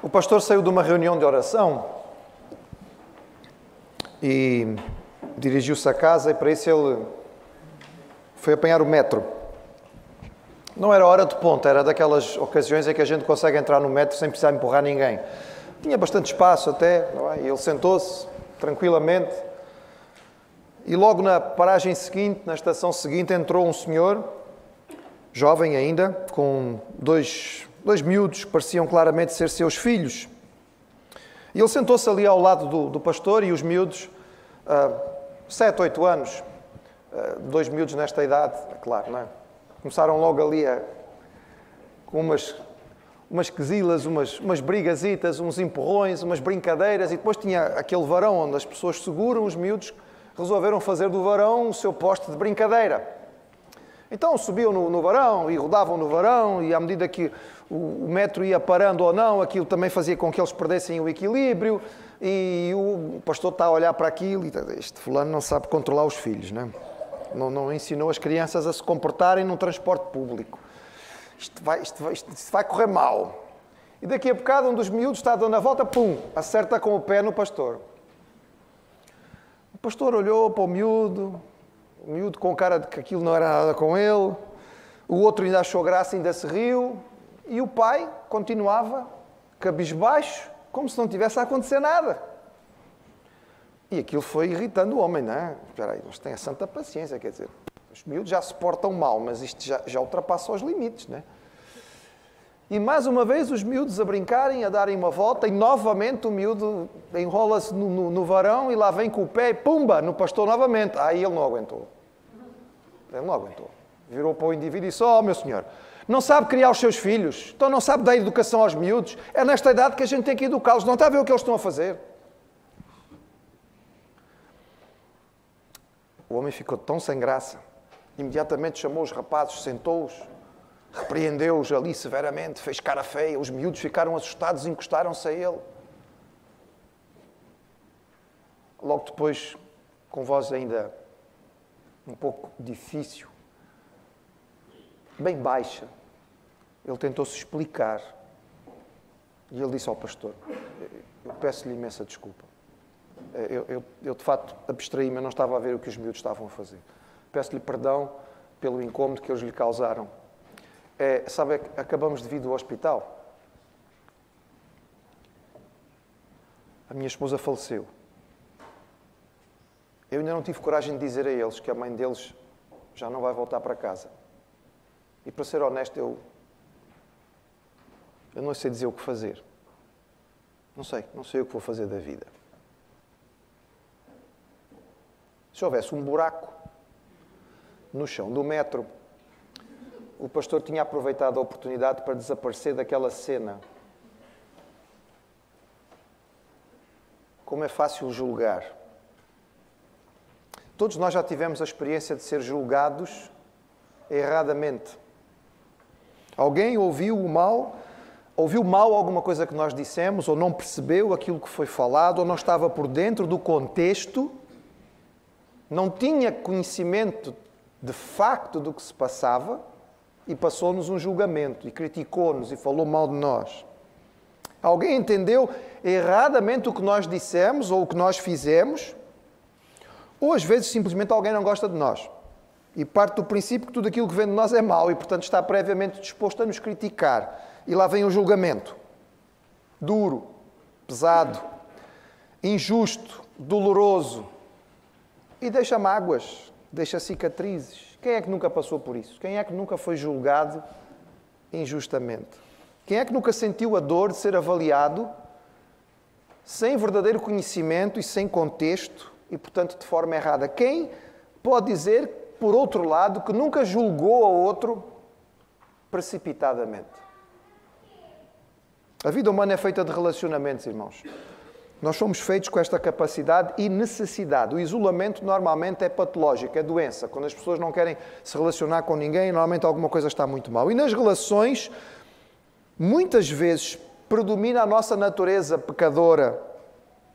O pastor saiu de uma reunião de oração e dirigiu-se a casa e para isso ele foi apanhar o metro. Não era hora de ponta, era daquelas ocasiões em que a gente consegue entrar no metro sem precisar empurrar ninguém. Tinha bastante espaço até, é? e ele sentou-se tranquilamente. E logo na paragem seguinte, na estação seguinte, entrou um senhor, jovem ainda, com dois dois miúdos que pareciam claramente ser seus filhos. E ele sentou-se ali ao lado do, do, pastor e os miúdos, uh, sete, oito anos, uh, dois miúdos nesta idade, é claro, não é? Começaram logo ali a, com umas, umas quesilas, umas, umas brigazitas, uns empurrões, umas brincadeiras, e depois tinha aquele varão onde as pessoas seguram, os miúdos resolveram fazer do varão o seu poste de brincadeira. Então subiam no, no varão e rodavam no varão, e à medida que o, o metro ia parando ou não, aquilo também fazia com que eles perdessem o equilíbrio, e o pastor está a olhar para aquilo e este fulano não sabe controlar os filhos, não, é? não, não ensinou as crianças a se comportarem no transporte público. Isto vai, isto, vai, isto vai correr mal. E daqui a bocado um dos miúdos está dando a volta, pum, acerta com o pé no pastor. O pastor olhou para o miúdo, o miúdo com cara de que aquilo não era nada com ele, o outro ainda achou graça, ainda se riu, e o pai continuava cabisbaixo, como se não tivesse a acontecer nada. E aquilo foi irritando o homem, não é? Espera aí, mas tem a santa paciência, quer dizer, os miúdos já se portam mal, mas isto já, já ultrapassa os limites, não é? E mais uma vez os miúdos a brincarem, a darem uma volta, e novamente o miúdo enrola-se no, no, no, varão e lá vem com o pé e pumba, no pastor novamente. Aí ele não aguentou. Ele não aguentou. Virou para o indivíduo e disse: Oh, meu senhor, não sabe criar os seus filhos, então não sabe dar educação aos miúdos. É nesta idade que a gente tem que educá-los. Não está a ver o que eles estão a fazer? O homem ficou tão sem graça. Imediatamente chamou os rapazes, sentou-os repreendeu-os ali severamente, fez cara feia, os miúdos ficaram assustados e encostaram-se a ele. Logo depois, com voz ainda um pouco difícil, bem baixa, ele tentou-se explicar. E ele disse ao pastor: Eu peço-lhe imensa desculpa. Eu, eu, eu de facto abstraí-me, eu não estava a ver o que os miúdos estavam a fazer. Peço-lhe perdão pelo incômodo que eles lhe causaram é, sabe, acabamos de vir do hospital. A minha esposa faleceu. Eu ainda não tive coragem de dizer a eles que a mãe deles já não vai voltar para casa. E para ser honesto, eu, eu não sei dizer o que fazer. Não sei, não sei o que vou fazer da vida. Se houvesse um buraco no chão do metro o pastor tinha aproveitado a oportunidade para desaparecer daquela cena. Como é fácil julgar. Todos nós já tivemos a experiência de ser julgados erradamente. Alguém ouviu o mal, ouviu mal alguma coisa que nós dissemos, ou não percebeu aquilo que foi falado, ou não estava por dentro do contexto, não tinha conhecimento de facto do que se passava e passou-nos um julgamento e criticou-nos e falou mal de nós. Alguém entendeu erradamente o que nós dissemos ou o que nós fizemos, ou às vezes simplesmente alguém não gosta de nós e parte do princípio que tudo aquilo que vem de nós é mau e, portanto, está previamente disposto a nos criticar. E lá vem o julgamento. Duro, pesado, injusto, doloroso e deixa mágoas, deixa cicatrizes. Quem é que nunca passou por isso? Quem é que nunca foi julgado injustamente? Quem é que nunca sentiu a dor de ser avaliado sem verdadeiro conhecimento e sem contexto e, portanto, de forma errada? Quem pode dizer, por outro lado, que nunca julgou a outro precipitadamente? A vida humana é feita de relacionamentos, irmãos. Nós somos feitos com esta capacidade e necessidade. O isolamento normalmente é patológico, é doença. Quando as pessoas não querem se relacionar com ninguém, normalmente alguma coisa está muito mal. E nas relações, muitas vezes predomina a nossa natureza pecadora.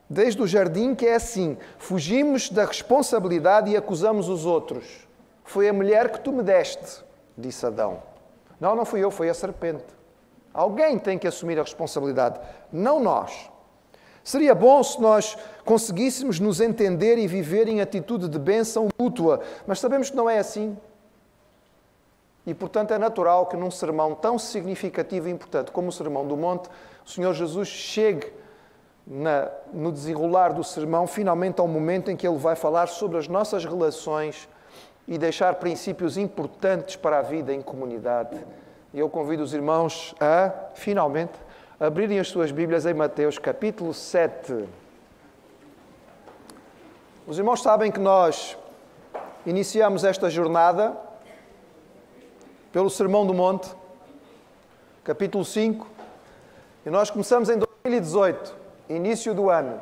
Desde o jardim que é assim: fugimos da responsabilidade e acusamos os outros. Foi a mulher que tu me deste, disse Adão. Não, não fui eu, foi a serpente. Alguém tem que assumir a responsabilidade, não nós. Seria bom se nós conseguíssemos nos entender e viver em atitude de bênção mútua, mas sabemos que não é assim. E, portanto, é natural que num sermão tão significativo e importante como o Sermão do Monte, o Senhor Jesus chegue na, no desenrolar do sermão, finalmente ao momento em que ele vai falar sobre as nossas relações e deixar princípios importantes para a vida em comunidade. E eu convido os irmãos a, finalmente, abrirem as suas Bíblias em Mateus capítulo 7. Os irmãos sabem que nós iniciamos esta jornada pelo Sermão do Monte, capítulo 5, e nós começamos em 2018, início do ano,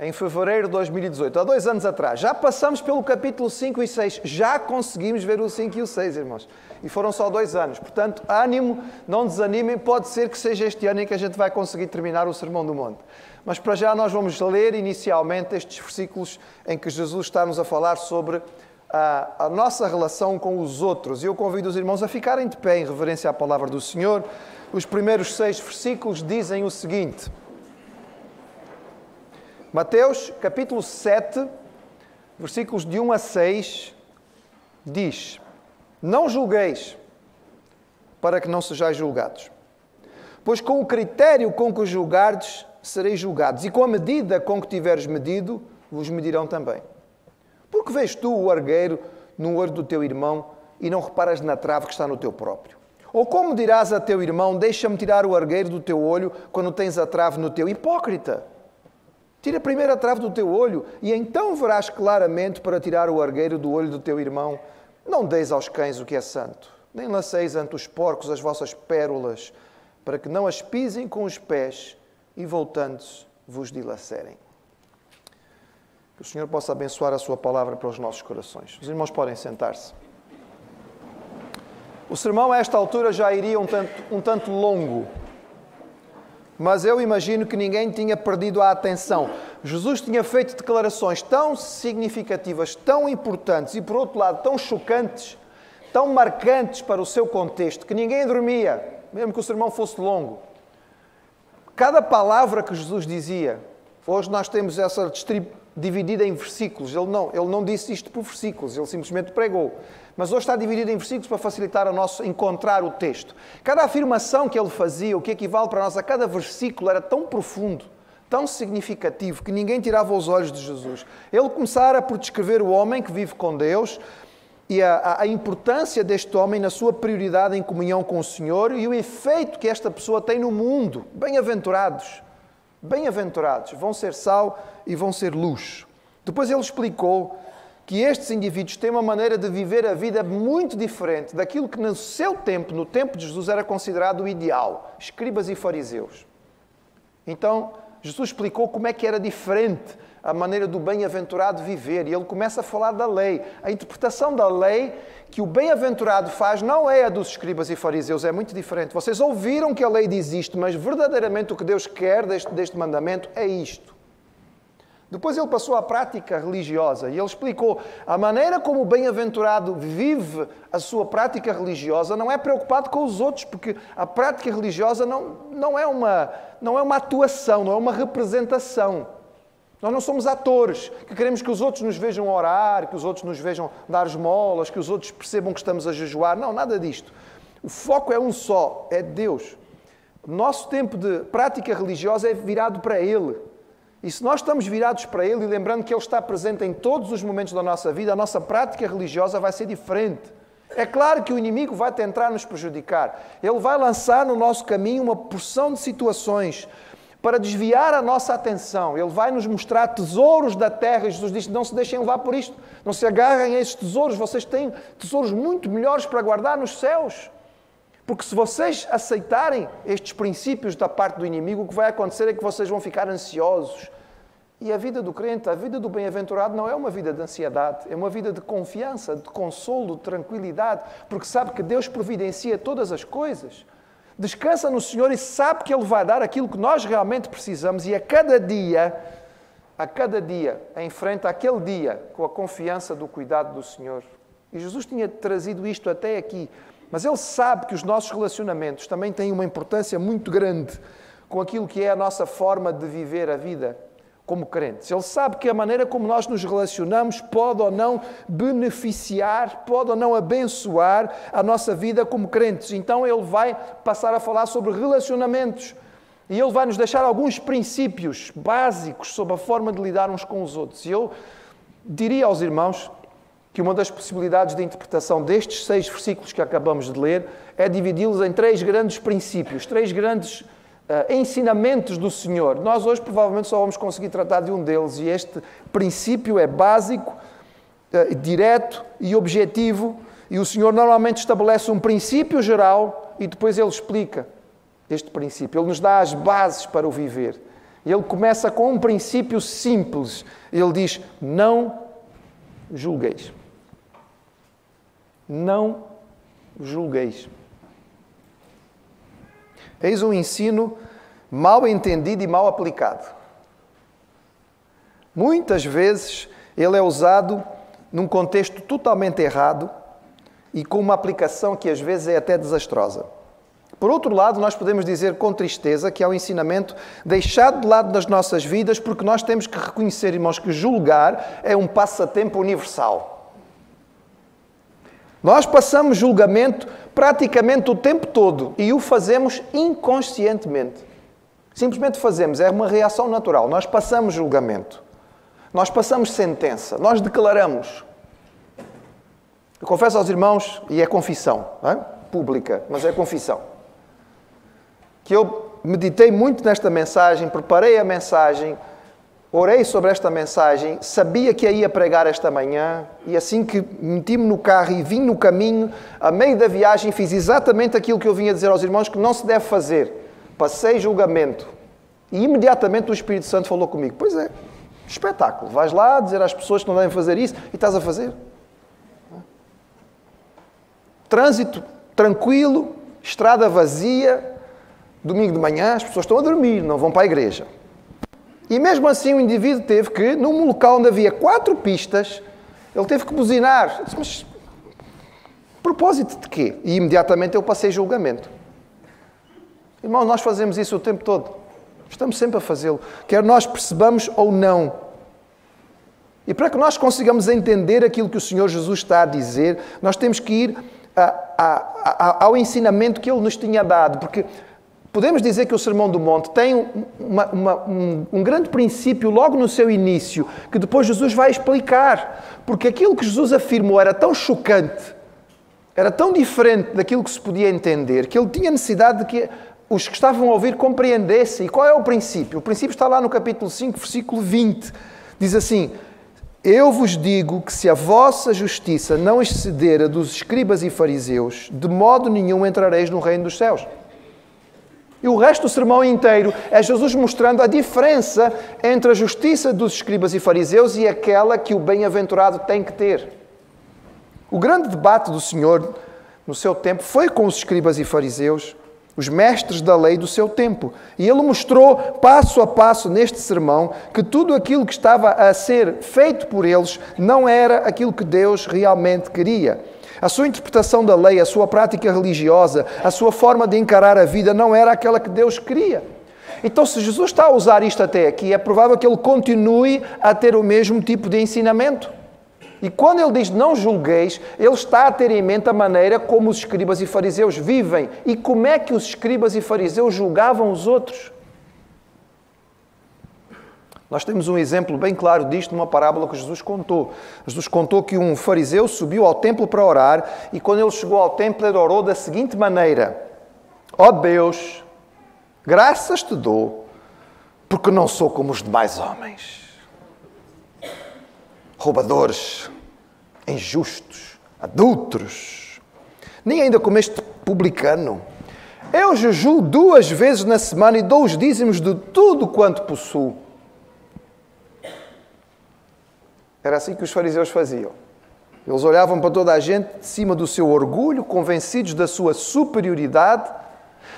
em fevereiro de 2018, há dois anos atrás. Já passamos pelo capítulo 5 e 6, já conseguimos ver o 5 e o 6, irmãos. E foram só dois anos. Portanto, ânimo, não desanimem, pode ser que seja este ano em que a gente vai conseguir terminar o Sermão do Monte. Mas para já nós vamos ler inicialmente estes versículos em que Jesus está-nos a falar sobre a, a, nossa relação com os outros. E eu convido os irmãos a ficarem de pé em reverência à palavra do Senhor. Os primeiros seis versículos dizem o seguinte. Mateus, capítulo 7, versículos de 1 a 6, diz: Não julgueis, para que não sejais julgados. Pois com o critério com que julgardes, sereis julgados, e com a medida com que tiveres medido, vos medirão também. Porque vês tu o argueiro no olho do teu irmão e não reparas na trave que está no teu próprio? Ou como dirás a teu irmão, deixa-me tirar o argueiro do teu olho quando tens a trave no teu? Hipócrita! Tira primeiro a trave do teu olho e então verás claramente para tirar o argueiro do olho do teu irmão. Não deis aos cães o que é santo, nem lanceis ante os porcos as vossas pérolas, para que não as pisem com os pés e voltando-se vos dilacerem. Que o Senhor possa abençoar a Sua palavra para os nossos corações. Os irmãos podem sentar-se. O sermão a esta altura já iria um tanto, um tanto longo mas eu imagino que ninguém tinha perdido a atenção. Jesus tinha feito declarações tão significativas, tão importantes e, por outro lado, tão chocantes, tão marcantes para o seu contexto, que ninguém dormia, mesmo que o sermão fosse longo. Cada palavra que Jesus dizia, hoje nós temos essa dividida em versículos. Ele não, ele não disse isto por versículos, ele simplesmente pregou. Mas hoje está dividido em versículos para facilitar a nosso encontrar o texto. Cada afirmação que ele fazia, o que equivale para nós a cada versículo, era tão profundo, tão significativo, que ninguém tirava os olhos de Jesus. Ele começara por descrever o homem que vive com Deus e a, a, importância deste homem na sua prioridade em comunhão com o Senhor e o efeito que esta pessoa tem no mundo. Bem-aventurados, bem-aventurados, vão ser sal e vão ser luz. Depois ele explicou que estes indivíduos têm uma maneira de viver a vida muito diferente daquilo que no seu tempo, no tempo de Jesus, era considerado o ideal, escribas e fariseus. Então, Jesus explicou como é que era diferente a maneira do bem-aventurado viver, e ele começa a falar da lei. A interpretação da lei que o bem-aventurado faz não é a dos escribas e fariseus, é muito diferente. Vocês ouviram que a lei diz isto, mas verdadeiramente o que Deus quer deste, deste mandamento é isto. Depois ele passou à prática religiosa e ele explicou a maneira como o bem-aventurado vive a sua prática religiosa não é preocupado com os outros, porque a prática religiosa não, não, é, uma, não é uma atuação, não é uma representação. Nós não somos atores que queremos que os outros nos vejam orar, que os outros nos vejam dar esmolas, que os outros percebam que estamos a jejuar. Não, nada disto. O foco é um só, é Deus. Nosso tempo de prática religiosa é virado para Ele. E se nós estamos virados para Ele e lembrando que Ele está presente em todos os momentos da nossa vida, a nossa prática religiosa vai ser diferente. É claro que o inimigo vai tentar nos prejudicar. Ele vai lançar no nosso caminho uma porção de situações para desviar a nossa atenção. Ele vai nos mostrar tesouros da terra. Jesus diz: Não se deixem levar por isto, não se agarrem a estes tesouros. Vocês têm tesouros muito melhores para guardar nos céus. Porque se vocês aceitarem estes princípios da parte do inimigo, o que vai acontecer é que vocês vão ficar ansiosos. E a vida do crente, a vida do bem-aventurado, não é uma vida de ansiedade, é uma vida de confiança, de consolo, de tranquilidade, porque sabe que Deus providencia todas as coisas. Descansa no Senhor e sabe que Ele vai dar aquilo que nós realmente precisamos, e a cada dia, a cada dia, enfrenta aquele dia com a confiança do cuidado do Senhor. E Jesus tinha trazido isto até aqui Mas ele sabe que os nossos relacionamentos também têm uma importância muito grande com aquilo que é a nossa forma de viver a vida como crentes. Ele sabe que a maneira como nós nos relacionamos pode ou não beneficiar, pode ou não abençoar a nossa vida como crentes. Então ele vai passar a falar sobre relacionamentos. E ele vai nos deixar alguns princípios básicos sobre a forma de lidar uns com os outros. E eu diria aos irmãos que uma das possibilidades de interpretação destes seis versículos que acabamos de ler é dividi-los em três grandes princípios, três grandes uh, ensinamentos do Senhor. Nós hoje provavelmente só vamos conseguir tratar de um deles, e este princípio é básico, uh, direto e objetivo, e o Senhor normalmente estabelece um princípio geral e depois ele explica este princípio. Ele nos dá as bases para o viver. Ele começa com um princípio simples. Ele diz: Não julgueis. Não julgueis. Eis um ensino mal entendido e mal aplicado. Muitas vezes ele é usado num contexto totalmente errado e com uma aplicação que às vezes é até desastrosa. Por outro lado, nós podemos dizer com tristeza que é um ensinamento deixado de lado nas nossas vidas porque nós temos que reconhecer, irmãos, que julgar é um passatempo universal. Nós passamos julgamento praticamente o tempo todo e o fazemos inconscientemente. Simplesmente fazemos, é uma reação natural. Nós passamos julgamento, nós passamos sentença, nós declaramos. Eu confesso aos irmãos, e é confissão, é? pública, mas é confissão, que eu meditei muito nesta mensagem, preparei a mensagem Orei sobre esta mensagem, sabia que a ia pregar esta manhã e assim que meti-me no carro e vim no caminho, a meio da viagem, fiz exatamente aquilo que eu vinha dizer aos irmãos que não se deve fazer. Passei julgamento. E imediatamente o Espírito Santo falou comigo: Pois é, espetáculo. Vais lá dizer às pessoas que não devem fazer isso e estás a fazer. Trânsito tranquilo, estrada vazia, domingo de manhã, as pessoas estão a dormir, não vão para a igreja. E mesmo assim o indivíduo teve que, num local onde havia quatro pistas, ele teve que buzinar. Disse, mas propósito de quê? E imediatamente eu passei julgamento. Irmão, nós fazemos isso o tempo todo. Estamos sempre a fazê-lo, quer nós percebamos ou não. E para que nós consigamos entender aquilo que o Senhor Jesus está a dizer, nós temos que ir a, a, a, ao ensinamento que Ele nos tinha dado, porque Podemos dizer que o Sermão do Monte tem uma, uma, um, um, grande princípio logo no seu início, que depois Jesus vai explicar, porque aquilo que Jesus afirmou era tão chocante, era tão diferente daquilo que se podia entender, que ele tinha necessidade de que os que estavam a ouvir compreendessem. E qual é o princípio? O princípio está lá no capítulo 5, versículo 20. Diz assim: Eu vos digo que se a vossa justiça não exceder a dos escribas e fariseus, de modo nenhum entrareis no reino dos céus. E o resto do sermão inteiro é Jesus mostrando a diferença entre a justiça dos escribas e fariseus e aquela que o bem-aventurado tem que ter. O grande debate do Senhor no seu tempo foi com os escribas e fariseus, os mestres da lei do seu tempo. E ele mostrou passo a passo neste sermão que tudo aquilo que estava a ser feito por eles não era aquilo que Deus realmente queria. A sua interpretação da lei, a sua prática religiosa, a sua forma de encarar a vida não era aquela que Deus queria. Então, se Jesus está a usar isto até aqui, é provável que ele continue a ter o mesmo tipo de ensinamento. E quando ele diz não julgueis, ele está a ter em mente a maneira como os escribas e fariseus vivem e como é que os escribas e fariseus julgavam os outros. Nós temos um exemplo bem claro disto numa parábola que Jesus contou. Jesus contou que um fariseu subiu ao templo para orar e quando ele chegou ao templo ele orou da seguinte maneira: Ó oh Deus, graças te dou, porque não sou como os demais homens. Roubadores, injustos, adultos, nem ainda como este publicano. Eu jejuo duas vezes na semana e dou os dízimos de tudo quanto possuo. Era assim que os fariseus faziam. Eles olhavam para toda a gente de cima do seu orgulho, convencidos da sua superioridade,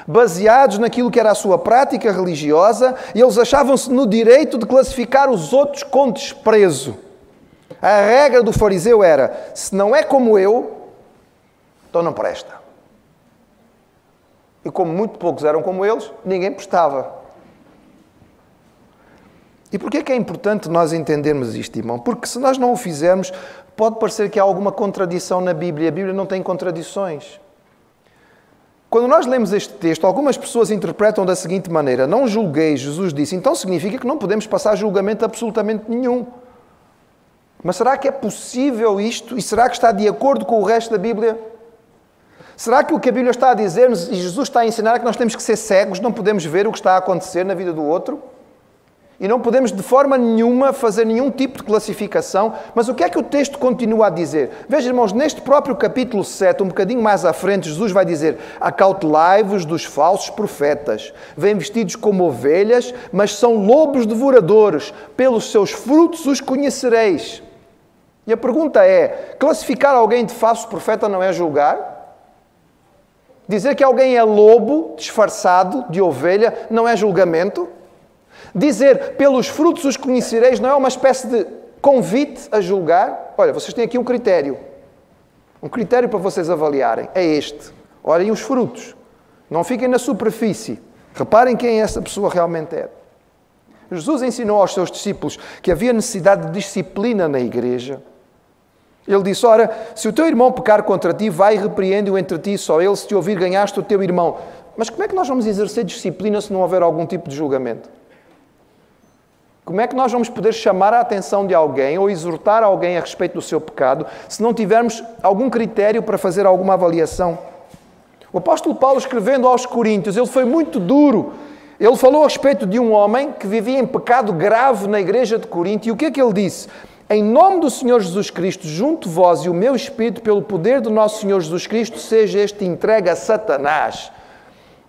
baseados naquilo que era a sua prática religiosa, e eles achavam-se no direito de classificar os outros com desprezo. A regra do fariseu era: se não é como eu, então não presta. E como muito poucos eram como eles, ninguém prestava. E porquê é que é importante nós entendermos isto, irmão? Porque se nós não o fizermos, pode parecer que há alguma contradição na Bíblia. A Bíblia não tem contradições. Quando nós lemos este texto, algumas pessoas interpretam da seguinte maneira: Não julgueis, Jesus disse, então significa que não podemos passar julgamento absolutamente nenhum. Mas será que é possível isto? E será que está de acordo com o resto da Bíblia? Será que o que a Bíblia está a dizer-nos e Jesus está a ensinar é que nós temos que ser cegos, não podemos ver o que está a acontecer na vida do outro? E não podemos de forma nenhuma fazer nenhum tipo de classificação. Mas o que é que o texto continua a dizer? Veja, irmãos, neste próprio capítulo 7, um bocadinho mais à frente, Jesus vai dizer: Acautelai-vos dos falsos profetas. Vêm vestidos como ovelhas, mas são lobos devoradores. Pelos seus frutos os conhecereis. E a pergunta é: classificar alguém de falso profeta não é julgar? Dizer que alguém é lobo disfarçado de ovelha não é julgamento? Dizer pelos frutos os conhecereis não é uma espécie de convite a julgar? Olha, vocês têm aqui um critério. Um critério para vocês avaliarem. É este. Olhem os frutos. Não fiquem na superfície. Reparem quem essa pessoa realmente é. Jesus ensinou aos seus discípulos que havia necessidade de disciplina na igreja. Ele disse: Ora, se o teu irmão pecar contra ti, vai e repreende-o entre ti, só ele, se te ouvir, ganhaste o teu irmão. Mas como é que nós vamos exercer disciplina se não houver algum tipo de julgamento? Como é que nós vamos poder chamar a atenção de alguém ou exortar alguém a respeito do seu pecado se não tivermos algum critério para fazer alguma avaliação? O apóstolo Paulo, escrevendo aos Coríntios, ele foi muito duro. Ele falou a respeito de um homem que vivia em pecado grave na igreja de Corinto. E o que é que ele disse? Em nome do Senhor Jesus Cristo, junto vós e o meu espírito, pelo poder do nosso Senhor Jesus Cristo, seja este entregue a Satanás.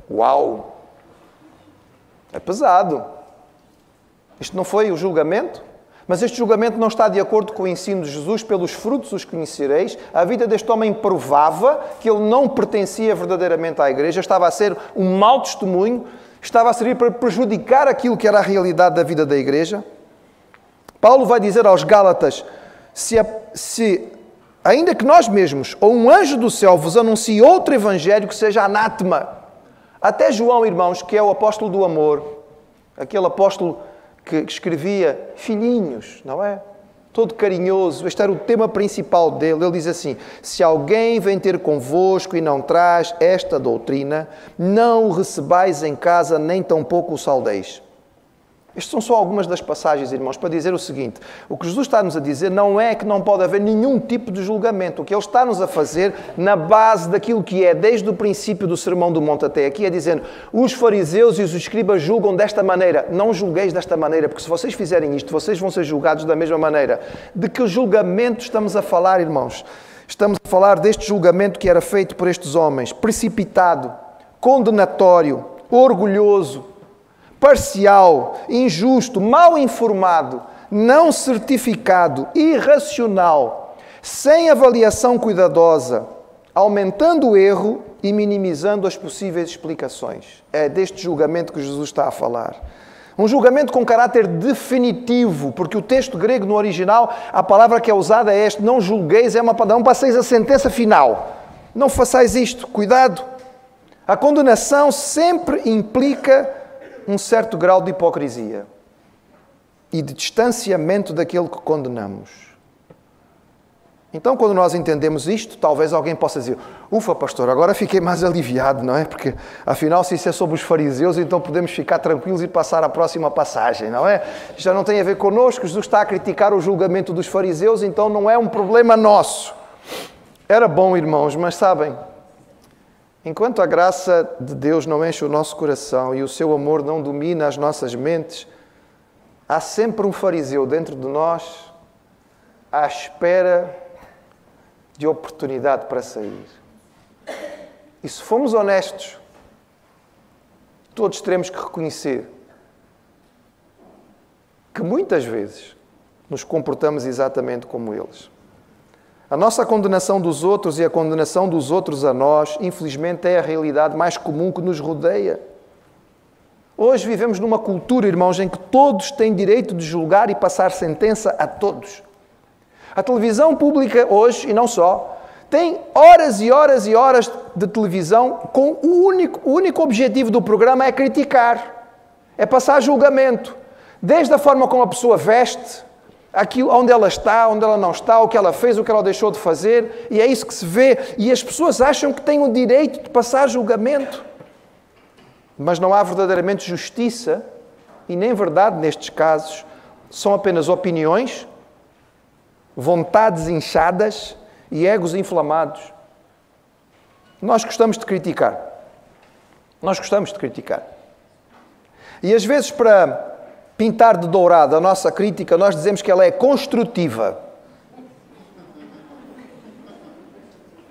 Uau! É pesado. Isto não foi o julgamento? Mas este julgamento não está de acordo com o ensino de Jesus, pelos frutos os conhecereis. A vida deste homem provava que ele não pertencia verdadeiramente à igreja, estava a ser um mau testemunho, estava a servir para prejudicar aquilo que era a realidade da vida da igreja. Paulo vai dizer aos Gálatas: se, se ainda que nós mesmos ou um anjo do céu vos anuncie outro evangelho que seja anátema, até João, irmãos, que é o apóstolo do amor, aquele apóstolo que escrevia filhinhos, não é? Todo carinhoso, este era o tema principal dele. Ele diz assim: Se alguém vem ter convosco e não traz esta doutrina, não o recebais em casa, nem tampouco o saldeis. Estas são só algumas das passagens, irmãos, para dizer o seguinte: o que Jesus está-nos a dizer não é que não pode haver nenhum tipo de julgamento. O que Ele está-nos a fazer, na base daquilo que é, desde o princípio do Sermão do Monte até aqui, é dizendo: os fariseus e os escribas julgam desta maneira. Não julgueis desta maneira, porque se vocês fizerem isto, vocês vão ser julgados da mesma maneira. De que julgamento estamos a falar, irmãos? Estamos a falar deste julgamento que era feito por estes homens: precipitado, condenatório, orgulhoso parcial, injusto, mal informado, não certificado, irracional, sem avaliação cuidadosa, aumentando o erro e minimizando as possíveis explicações. É deste julgamento que Jesus está a falar. Um julgamento com caráter definitivo, porque o texto grego no original, a palavra que é usada é este: não julgueis, é uma palavra, não passeis a sentença final. Não façais isto, cuidado. A condenação sempre implica um certo grau de hipocrisia e de distanciamento daquele que condenamos. Então, quando nós entendemos isto, talvez alguém possa dizer: Ufa, pastor, agora fiquei mais aliviado, não é? Porque afinal, se isso é sobre os fariseus, então podemos ficar tranquilos e passar à próxima passagem, não é? Já não tem a ver connosco, Jesus está a criticar o julgamento dos fariseus, então não é um problema nosso. Era bom, irmãos, mas sabem, Enquanto a graça de Deus não enche o nosso coração e o seu amor não domina as nossas mentes, há sempre um fariseu dentro de nós à espera de oportunidade para sair. E se formos honestos, todos teremos que reconhecer que muitas vezes nos comportamos exatamente como eles. A nossa condenação dos outros e a condenação dos outros a nós, infelizmente, é a realidade mais comum que nos rodeia. Hoje vivemos numa cultura, irmãos, em que todos têm direito de julgar e passar sentença a todos. A televisão pública hoje, e não só, tem horas e horas e horas de televisão com o único, o único objetivo do programa é criticar, é passar julgamento. Desde a forma como a pessoa veste, aquilo, onde ela está, onde ela não está, o que ela fez, o que ela deixou de fazer, e é isso que se vê. E as pessoas acham que têm o direito de passar julgamento. Mas não há verdadeiramente justiça e nem verdade nestes casos. São apenas opiniões, vontades inchadas e egos inflamados. Nós gostamos de criticar. Nós gostamos de criticar. E às vezes, para pintar de dourado a nossa crítica, nós dizemos que ela é construtiva.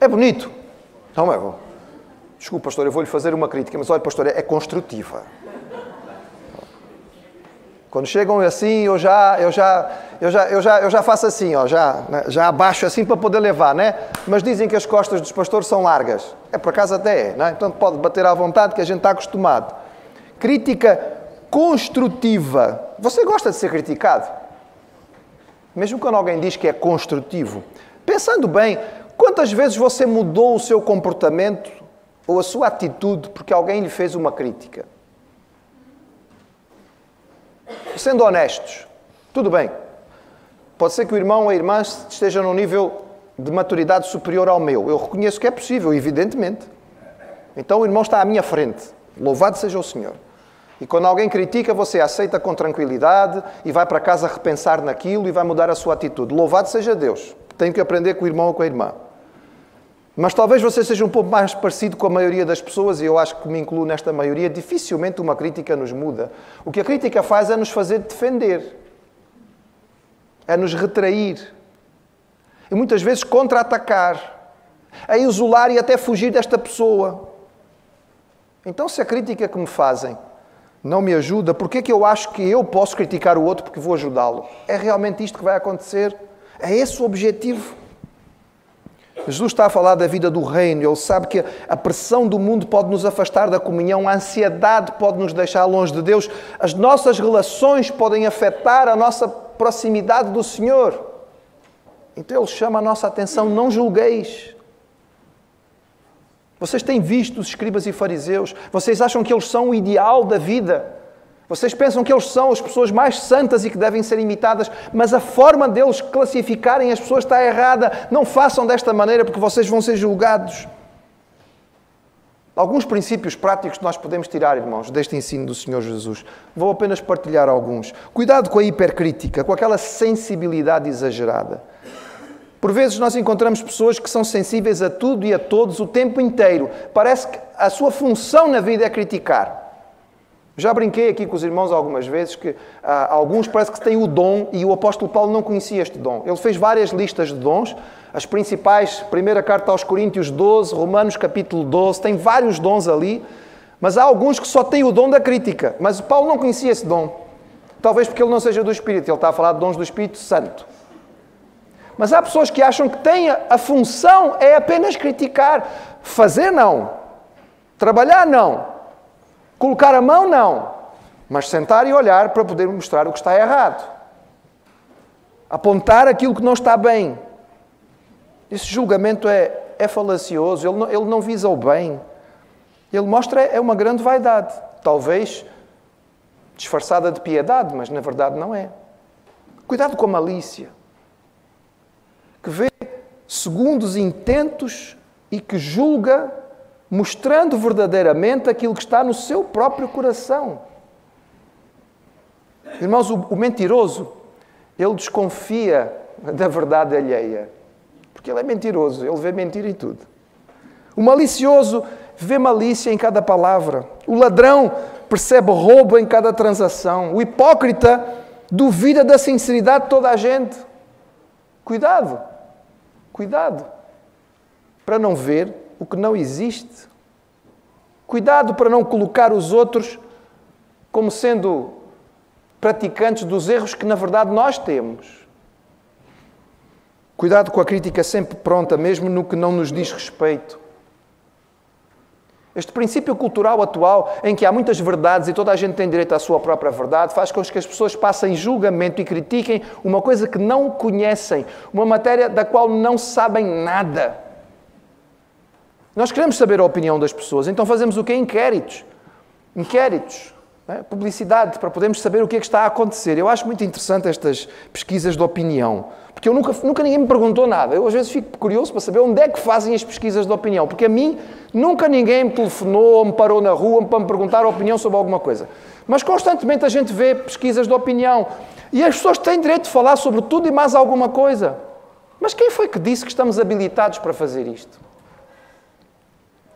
É bonito. Não é bom. Desculpe, pastor, eu vou-lhe fazer uma crítica, mas olha, pastor, é construtiva. Quando chegam assim, eu já, eu já, eu já, eu já, eu já faço assim, ó, já, né, já abaixo assim para poder levar, né? Mas dizem que as costas dos pastores são largas. É por acaso até é, né? Então pode bater à vontade que a gente está acostumado. Crítica construtiva. Você gosta de ser criticado? Mesmo quando alguém diz que é construtivo. Pensando bem, quantas vezes você mudou o seu comportamento ou a sua atitude porque alguém lhe fez uma crítica? Sendo honestos, tudo bem. Pode ser que o irmão ou a irmã esteja num nível de maturidade superior ao meu. Eu reconheço que é possível, evidentemente. Então o irmão está à minha frente. Louvado seja o Senhor. E quando alguém critica, você aceita com tranquilidade e vai para casa repensar naquilo e vai mudar a sua atitude. Louvado seja Deus. Tenho que aprender com o irmão ou com a irmã. Mas talvez você seja um pouco mais parecido com a maioria das pessoas, e eu acho que me incluo nesta maioria. Dificilmente uma crítica nos muda. O que a crítica faz é nos fazer defender, é nos retrair, e muitas vezes contra-atacar, a isolar e até fugir desta pessoa. Então, se a crítica que me fazem não me ajuda, por é que eu acho que eu posso criticar o outro porque vou ajudá-lo? É realmente isto que vai acontecer? É esse o objetivo? Jesus está a falar da vida do reino, ele sabe que a pressão do mundo pode nos afastar da comunhão, a ansiedade pode nos deixar longe de Deus, as nossas relações podem afetar a nossa proximidade do Senhor. Então ele chama a nossa atenção: não julgueis. Vocês têm visto os escribas e fariseus, vocês acham que eles são o ideal da vida. Vocês pensam que eles são as pessoas mais santas e que devem ser imitadas, mas a forma deles classificarem as pessoas está errada. Não façam desta maneira porque vocês vão ser julgados. Alguns princípios práticos que nós podemos tirar, irmãos, deste ensino do Senhor Jesus. Vou apenas partilhar alguns. Cuidado com a hipercrítica, com aquela sensibilidade exagerada. Por vezes nós encontramos pessoas que são sensíveis a tudo e a todos o tempo inteiro. Parece que a sua função na vida é criticar. Já brinquei aqui com os irmãos algumas vezes que ah, alguns parece que têm o dom e o apóstolo Paulo não conhecia este dom. Ele fez várias listas de dons, as principais, primeira carta aos Coríntios 12, Romanos capítulo 12, tem vários dons ali, mas há alguns que só têm o dom da crítica. Mas Paulo não conhecia esse dom. Talvez porque ele não seja do Espírito, ele está a falar de dons do Espírito Santo. Mas há pessoas que acham que têm a, a função é apenas criticar. Fazer não. Trabalhar não. Colocar a mão, não. Mas sentar e olhar para poder mostrar o que está errado. Apontar aquilo que não está bem. Esse julgamento é, é falacioso, ele não, ele não visa o bem. Ele mostra é uma grande vaidade. Talvez disfarçada de piedade, mas na verdade não é. Cuidado com a malícia, que vê segundo os intentos e que julga mostrando verdadeiramente aquilo que está no seu próprio coração. Irmãos, o, o mentiroso, ele desconfia da verdade alheia, porque ele é mentiroso, ele vê mentira em tudo. O malicioso vê malícia em cada palavra. O ladrão percebe roubo em cada transação. O hipócrita duvida da sinceridade de toda a gente. Cuidado, cuidado, para não ver o que não existe. Cuidado para não colocar os outros como sendo praticantes dos erros que na verdade nós temos. Cuidado com a crítica sempre pronta, mesmo no que não nos diz respeito. Este princípio cultural atual, em que há muitas verdades e toda a gente tem direito à sua própria verdade, faz com que as pessoas passem julgamento e critiquem uma coisa que não conhecem, uma matéria da qual não sabem nada. Nós queremos saber a opinião das pessoas, então fazemos o quê? Inquéritos. Inquéritos. É? Publicidade, para podermos saber o que é que está a acontecer. Eu acho muito interessante estas pesquisas de opinião, porque eu nunca, nunca ninguém me perguntou nada. Eu às vezes fico curioso para saber onde é que fazem as pesquisas de opinião, porque a mim nunca ninguém me telefonou ou me parou na rua para me perguntar a opinião sobre alguma coisa. Mas constantemente a gente vê pesquisas de opinião e as pessoas têm direito de falar sobre tudo e mais alguma coisa. Mas quem foi que disse que estamos habilitados para fazer isto?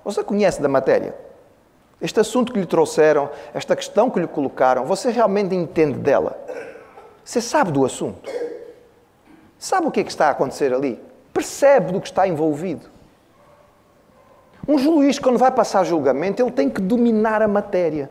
Você conhece da matéria? Este assunto que lhe trouxeram, esta questão que lhe colocaram, você realmente entende dela? Você sabe do assunto? Sabe o que é que está a acontecer ali? Percebe do que está envolvido? Um juiz, quando vai passar julgamento, ele tem que dominar a matéria.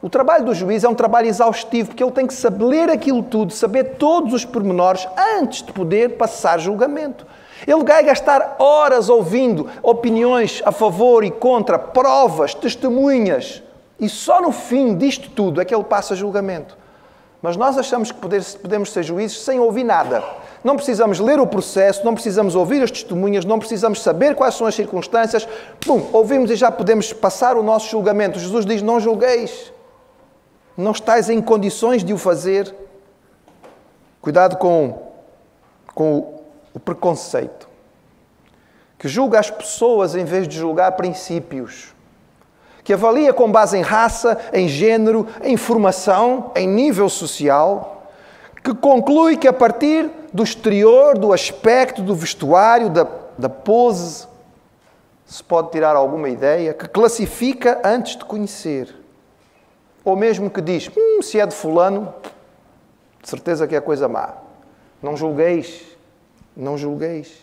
O trabalho do juiz é um trabalho exaustivo, porque ele tem que saber aquilo tudo, saber todos os pormenores antes de poder passar julgamento. Ele vai gastar horas ouvindo opiniões a favor e contra, provas, testemunhas, e só no fim disto tudo é que ele passa julgamento. Mas nós achamos que podemos ser juízes sem ouvir nada. Não precisamos ler o processo, não precisamos ouvir as testemunhas, não precisamos saber quais são as circunstâncias. Bum, ouvimos e já podemos passar o nosso julgamento. Jesus diz: Não julgueis. Não estáis em condições de o fazer. Cuidado com, com o preconceito, que julga as pessoas em vez de julgar princípios, que avalia com base em raça, em género, em formação, em nível social, que conclui que a partir do exterior, do aspecto, do vestuário, da, da pose, se pode tirar alguma ideia, que classifica antes de conhecer. Ou mesmo que diz, hum, se é de fulano, de certeza que é coisa má. Não julgueis não julgueis.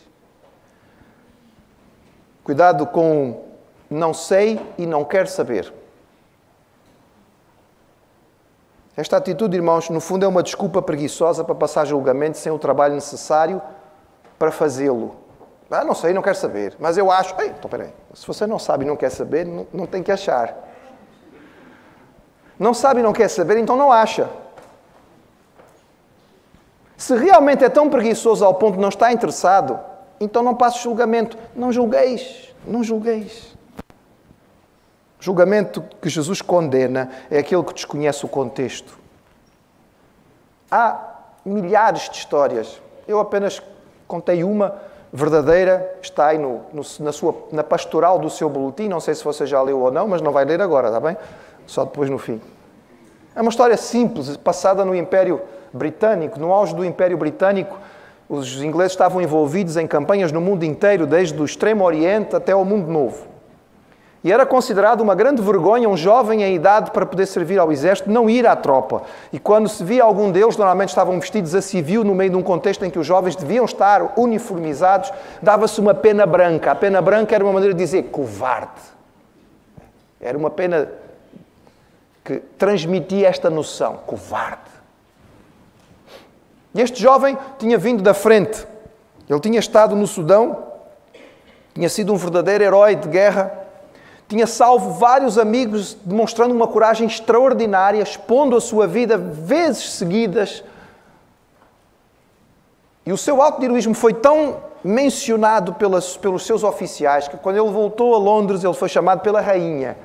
Cuidado com não sei e não quero saber. Esta atitude, irmãos, no fundo é uma desculpa preguiçosa para passar julgamento sem o trabalho necessário para fazê-lo. Ah, não sei, não quero saber. Mas eu acho. Ei, então peraí. Se você não sabe e não quer saber, não, não tem que achar. Não sabe e não quer saber, então não acha. Se realmente é tão preguiçoso ao ponto de não estar interessado, então não passe julgamento. Não julgueis, não julgueis. O julgamento que Jesus condena é aquele que desconhece o contexto. Há milhares de histórias. Eu apenas contei uma verdadeira, está aí no, no, na, sua, na pastoral do seu boletim. Não sei se você já leu ou não, mas não vai ler agora, está bem? Só depois no fim. É uma história simples, passada no Império britânico, no auge do Império Britânico, os ingleses estavam envolvidos em campanhas no mundo inteiro, desde o Extremo Oriente até o Mundo Novo. E era considerado uma grande vergonha um jovem em idade para poder servir ao exército não ir à tropa. E quando se via algum deles, normalmente estavam vestidos a civil no meio de um contexto em que os jovens deviam estar uniformizados, dava-se uma pena branca. A pena branca era uma maneira de dizer covarde. Era uma pena que transmitia esta noção, covarde. Este jovem tinha vindo da frente. Ele tinha estado no Sudão, tinha sido um verdadeiro herói de guerra, tinha salvo vários amigos, demonstrando uma coragem extraordinária, expondo a sua vida vezes seguidas. E o seu alto heroísmo foi tão mencionado pelas, pelos seus oficiais que, quando ele voltou a Londres, ele foi chamado pela rainha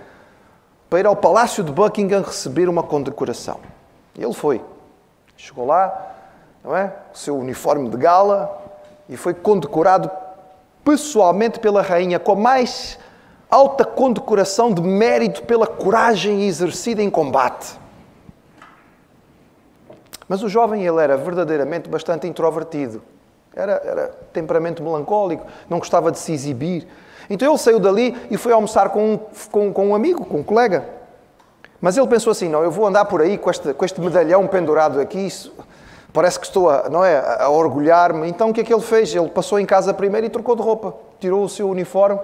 para ir ao Palácio de Buckingham receber uma condecoração. Ele foi. Chegou lá, não é? O seu uniforme de gala e foi condecorado pessoalmente pela rainha com a mais alta condecoração de mérito pela coragem exercida em combate. Mas o jovem ele era verdadeiramente bastante introvertido. Era, era temperamento melancólico, não gostava de se exibir. Então ele saiu dali e foi almoçar com um, com, com um amigo, com um colega. Mas ele pensou assim: não, eu vou andar por aí com este, com este medalhão pendurado aqui, isso, parece que estou a, não é, a orgulhar-me. Então o que é que ele fez? Ele passou em casa primeiro e trocou de roupa, tirou o seu uniforme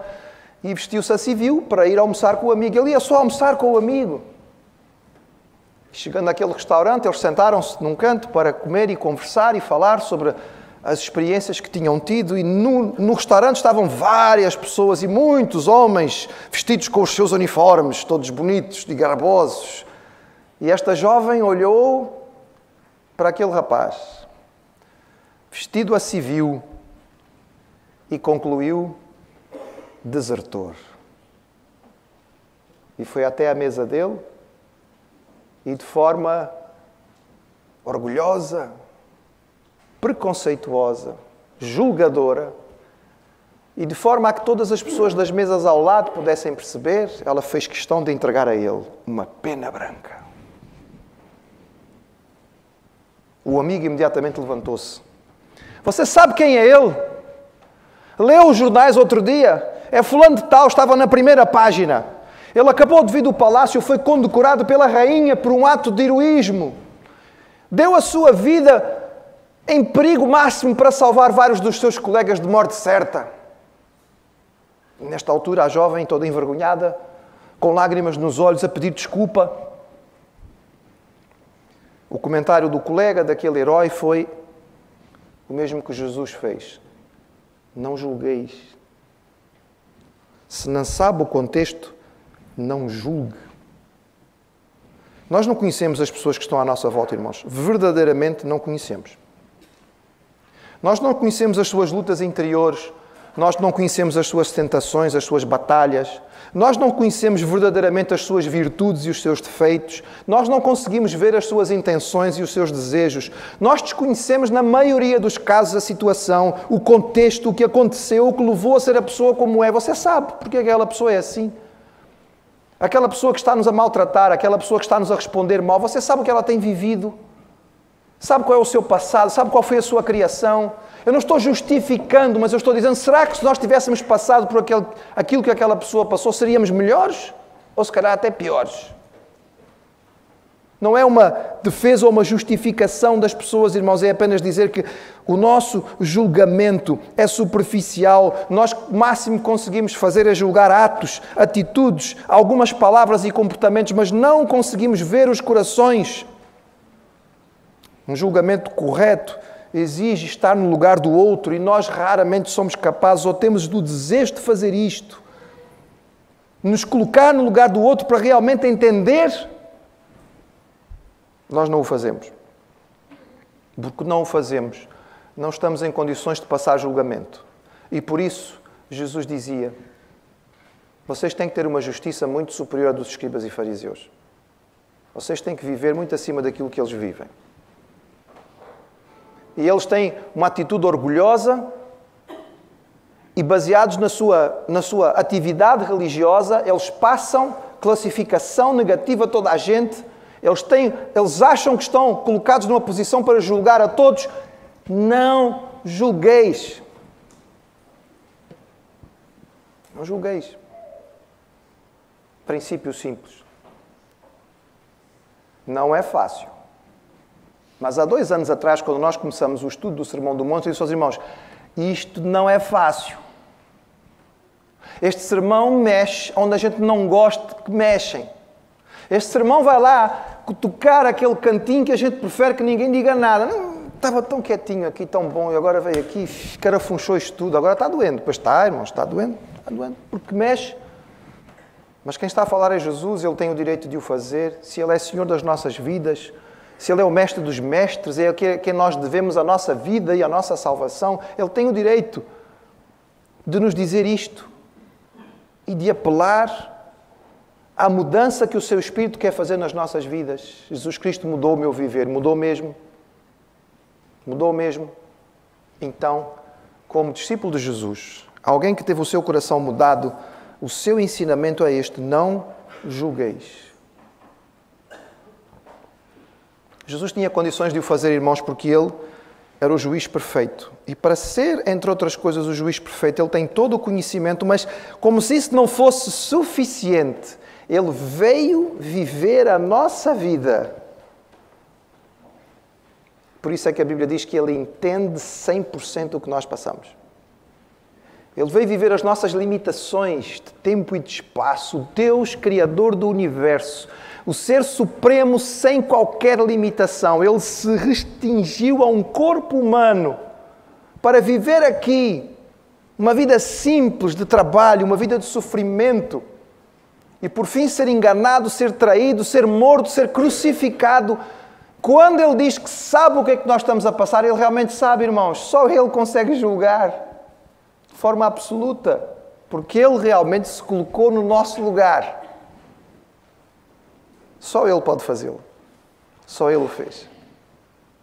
e vestiu-se a civil para ir almoçar com o amigo. Ele ia só almoçar com o amigo. Chegando àquele restaurante, eles sentaram-se num canto para comer e conversar e falar sobre as experiências que tinham tido, e no, no, restaurante estavam várias pessoas e muitos homens vestidos com os seus uniformes, todos bonitos e garbosos. E esta jovem olhou para aquele rapaz, vestido a civil, e concluiu: desertor. E foi até a mesa dele e de forma orgulhosa, preconceituosa, julgadora, e de forma a que todas as pessoas das mesas ao lado pudessem perceber, ela fez questão de entregar a ele uma pena branca. O amigo imediatamente levantou-se. Você sabe quem é ele? Leu os jornais outro dia? É fulano de tal, estava na primeira página. Ele acabou de vir do palácio, foi condecorado pela rainha por um ato de heroísmo. Deu a sua vida em perigo máximo para salvar vários dos seus colegas de morte certa. Nesta altura, a jovem, toda envergonhada, com lágrimas nos olhos, a pedir desculpa. O comentário do colega daquele herói foi o mesmo que Jesus fez. Não julgueis. Se não sabe o contexto, não julgue. Nós não conhecemos as pessoas que estão à nossa volta, irmãos. Verdadeiramente não conhecemos. Nós não conhecemos as suas lutas interiores, nós não conhecemos as suas tentações, as suas batalhas, nós não conhecemos verdadeiramente as suas virtudes e os seus defeitos, nós não conseguimos ver as suas intenções e os seus desejos, nós desconhecemos, na maioria dos casos, a situação, o contexto, o que aconteceu, o que levou a ser a pessoa como é. Você sabe porque aquela pessoa é assim. Aquela pessoa que está-nos a maltratar, aquela pessoa que está-nos a responder mal, você sabe o que ela tem vivido? Sabe qual é o seu passado? Sabe qual foi a sua criação? Eu não estou justificando, mas eu estou dizendo: será que se nós tivéssemos passado por aquele, aquilo que aquela pessoa passou, seríamos melhores? Ou se calhar até piores? Não é uma defesa ou uma justificação das pessoas, irmãos, é apenas dizer que o nosso julgamento é superficial. Nós, máximo que conseguimos fazer é julgar atos, atitudes, algumas palavras e comportamentos, mas não conseguimos ver os corações. Um julgamento correto exige estar no lugar do outro e nós raramente somos capazes ou temos o desejo de fazer isto. Nos colocar no lugar do outro para realmente entender nós não o fazemos. Porque não o fazemos, não estamos em condições de passar julgamento. E por isso, Jesus dizia: vocês têm que ter uma justiça muito superior à dos escribas e fariseus. Vocês têm que viver muito acima daquilo que eles vivem. E eles têm uma atitude orgulhosa e, baseados na sua, na sua atividade religiosa, eles passam classificação negativa a toda a gente eles, têm, eles acham que estão colocados numa posição para julgar a todos. Não julgueis. Não julgueis. Princípio simples. Não é fácil. Mas há dois anos atrás, quando nós começamos o estudo do Sermão do Monte, eu disse aos irmãos: isto não é fácil. Este sermão mexe onde a gente não gosta que mexem. Este sermão vai lá tocar aquele cantinho que a gente prefere que ninguém diga nada. Estava tão quietinho aqui, tão bom, e agora veio aqui, carafunchou isto tudo. Agora está doendo. Pois está, irmãos, está doendo. Está doendo, porque mexe. Mas quem está a falar é Jesus, Ele tem o direito de o fazer. Se Ele é Senhor das nossas vidas, se Ele é o Mestre dos Mestres, é a quem nós devemos a nossa vida e a nossa salvação, Ele tem o direito de nos dizer isto e de apelar à mudança que o seu Espírito quer fazer nas nossas vidas. Jesus Cristo mudou o meu viver, mudou mesmo. Mudou mesmo. Então, como discípulo de Jesus, alguém que teve o seu coração mudado, o seu ensinamento é este: não julgueis. Jesus tinha condições de o fazer, irmãos, porque ele era o juiz perfeito. E para ser, entre outras coisas, o juiz perfeito, ele tem todo o conhecimento, mas como se isso não fosse suficiente, ele veio viver a nossa vida. Por isso é que a Bíblia diz que ele entende 100% o que nós passamos. Ele veio viver as nossas limitações de tempo e de espaço, Deus Criador do universo, o Ser Supremo sem qualquer limitação. Ele se restringiu a um corpo humano para viver aqui uma vida simples de trabalho, uma vida de sofrimento e por fim ser enganado, ser traído, ser morto, ser crucificado. Quando ele diz que sabe o que é que nós estamos a passar, ele realmente sabe, irmãos. Só ele consegue julgar forma absoluta, porque Ele realmente se colocou no nosso lugar. Só Ele pode fazê-lo. Só Ele o fez.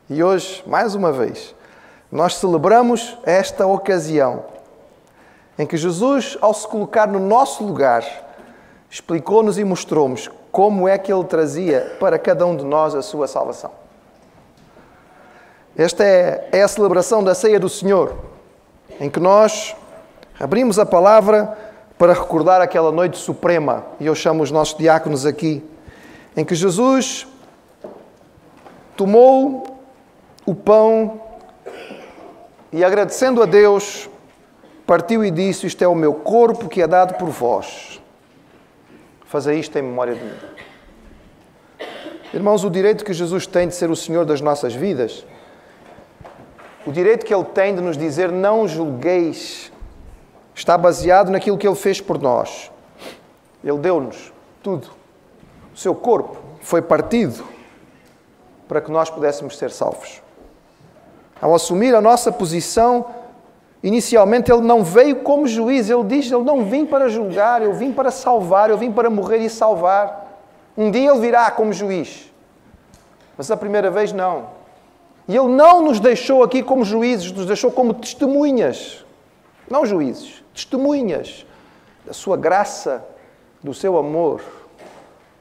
E hoje, mais uma vez, nós celebramos esta ocasião em que Jesus, ao se colocar no nosso lugar, explicou-nos e mostrou-nos como é que Ele trazia para cada um de nós a sua salvação. Esta é, é a celebração da ceia do Senhor, em que nós abrimos a palavra para recordar aquela noite suprema, e eu chamo os nossos diáconos aqui, em que Jesus tomou o pão e, agradecendo a Deus, partiu e disse: Isto é o meu corpo que é dado por vós. Fazer isto em memória de mim. Irmãos, o direito que Jesus tem de ser o Senhor das nossas vidas, o direito que Ele tem de nos dizer não julgueis, está baseado naquilo que Ele fez por nós. Ele deu-nos tudo. O seu corpo foi partido para que nós pudéssemos ser salvos. Ao assumir a nossa posição, inicialmente ele não veio como juiz, ele diz: Eu não vim para julgar, eu vim para salvar, eu vim para morrer e salvar. Um dia ele virá como juiz, mas a primeira vez não. E ele não nos deixou aqui como juízes, nos deixou como testemunhas, não juízes, testemunhas da sua graça, do seu amor.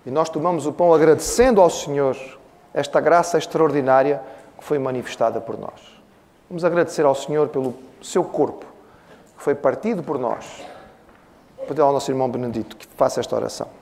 E nós tomamos o pão agradecendo ao Senhor esta graça extraordinária que foi manifestada por nós. Vamos agradecer ao Senhor pelo seu corpo que foi partido por nós. Vou pedir ao nosso irmão Benedito que faça esta oração.